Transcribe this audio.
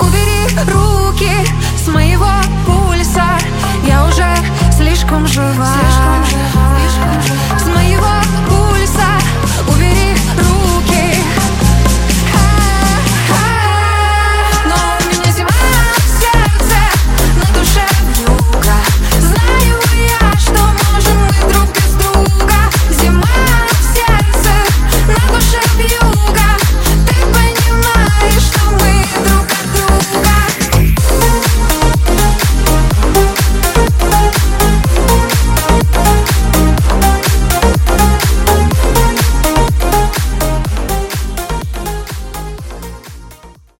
Убери руки с моего пульса. Я уже слишком жива.